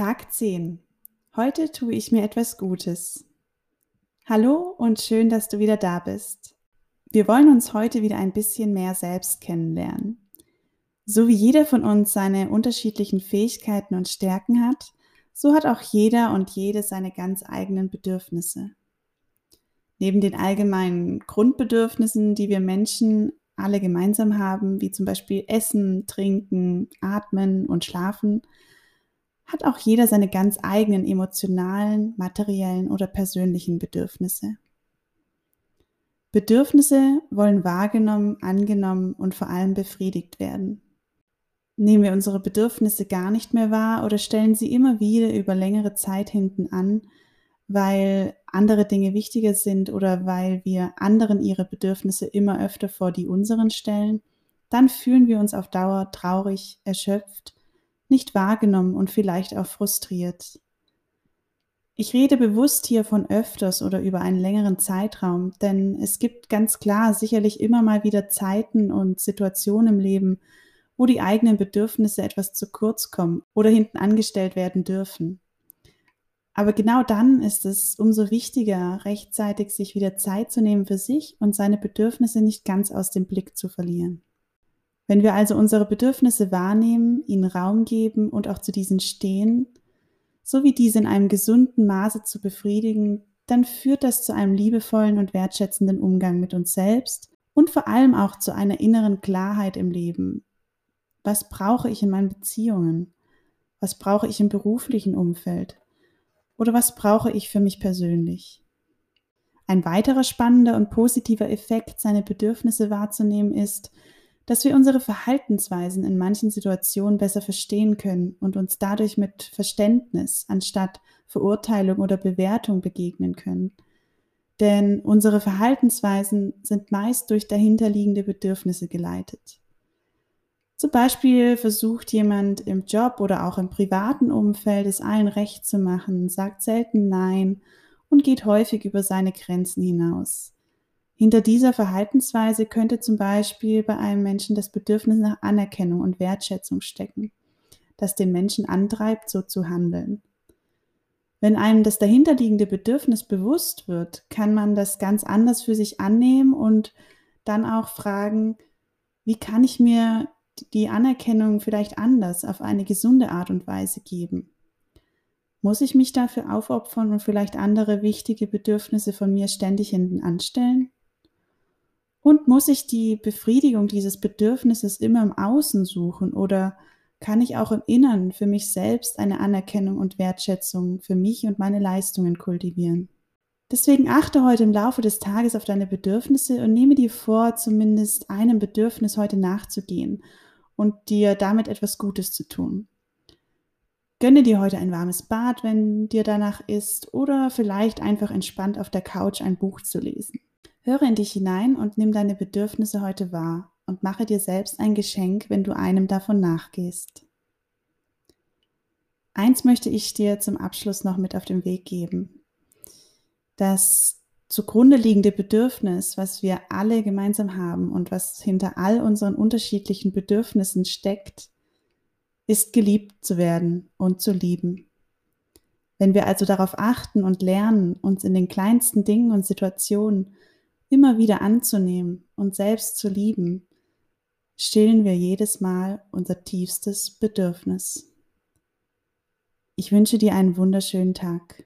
Tag 10. Heute tue ich mir etwas Gutes. Hallo und schön, dass du wieder da bist. Wir wollen uns heute wieder ein bisschen mehr selbst kennenlernen. So wie jeder von uns seine unterschiedlichen Fähigkeiten und Stärken hat, so hat auch jeder und jede seine ganz eigenen Bedürfnisse. Neben den allgemeinen Grundbedürfnissen, die wir Menschen alle gemeinsam haben, wie zum Beispiel Essen, Trinken, Atmen und Schlafen, hat auch jeder seine ganz eigenen emotionalen, materiellen oder persönlichen Bedürfnisse. Bedürfnisse wollen wahrgenommen, angenommen und vor allem befriedigt werden. Nehmen wir unsere Bedürfnisse gar nicht mehr wahr oder stellen sie immer wieder über längere Zeit hinten an, weil andere Dinge wichtiger sind oder weil wir anderen ihre Bedürfnisse immer öfter vor die unseren stellen, dann fühlen wir uns auf Dauer traurig, erschöpft nicht wahrgenommen und vielleicht auch frustriert. Ich rede bewusst hier von öfters oder über einen längeren Zeitraum, denn es gibt ganz klar sicherlich immer mal wieder Zeiten und Situationen im Leben, wo die eigenen Bedürfnisse etwas zu kurz kommen oder hinten angestellt werden dürfen. Aber genau dann ist es umso wichtiger, rechtzeitig sich wieder Zeit zu nehmen für sich und seine Bedürfnisse nicht ganz aus dem Blick zu verlieren. Wenn wir also unsere Bedürfnisse wahrnehmen, ihnen Raum geben und auch zu diesen stehen, so wie diese in einem gesunden Maße zu befriedigen, dann führt das zu einem liebevollen und wertschätzenden Umgang mit uns selbst und vor allem auch zu einer inneren Klarheit im Leben. Was brauche ich in meinen Beziehungen? Was brauche ich im beruflichen Umfeld? Oder was brauche ich für mich persönlich? Ein weiterer spannender und positiver Effekt, seine Bedürfnisse wahrzunehmen, ist, dass wir unsere Verhaltensweisen in manchen Situationen besser verstehen können und uns dadurch mit Verständnis anstatt Verurteilung oder Bewertung begegnen können. Denn unsere Verhaltensweisen sind meist durch dahinterliegende Bedürfnisse geleitet. Zum Beispiel versucht jemand im Job oder auch im privaten Umfeld es allen recht zu machen, sagt selten Nein und geht häufig über seine Grenzen hinaus. Hinter dieser Verhaltensweise könnte zum Beispiel bei einem Menschen das Bedürfnis nach Anerkennung und Wertschätzung stecken, das den Menschen antreibt, so zu handeln. Wenn einem das dahinterliegende Bedürfnis bewusst wird, kann man das ganz anders für sich annehmen und dann auch fragen, wie kann ich mir die Anerkennung vielleicht anders auf eine gesunde Art und Weise geben? Muss ich mich dafür aufopfern und vielleicht andere wichtige Bedürfnisse von mir ständig hinten anstellen? Und muss ich die Befriedigung dieses Bedürfnisses immer im Außen suchen oder kann ich auch im Innern für mich selbst eine Anerkennung und Wertschätzung für mich und meine Leistungen kultivieren? Deswegen achte heute im Laufe des Tages auf deine Bedürfnisse und nehme dir vor, zumindest einem Bedürfnis heute nachzugehen und dir damit etwas Gutes zu tun. Gönne dir heute ein warmes Bad, wenn dir danach ist, oder vielleicht einfach entspannt auf der Couch ein Buch zu lesen. Höre in dich hinein und nimm deine Bedürfnisse heute wahr und mache dir selbst ein Geschenk, wenn du einem davon nachgehst. Eins möchte ich dir zum Abschluss noch mit auf den Weg geben. Das zugrunde liegende Bedürfnis, was wir alle gemeinsam haben und was hinter all unseren unterschiedlichen Bedürfnissen steckt, ist geliebt zu werden und zu lieben. Wenn wir also darauf achten und lernen, uns in den kleinsten Dingen und Situationen immer wieder anzunehmen und selbst zu lieben, stillen wir jedes Mal unser tiefstes Bedürfnis. Ich wünsche dir einen wunderschönen Tag.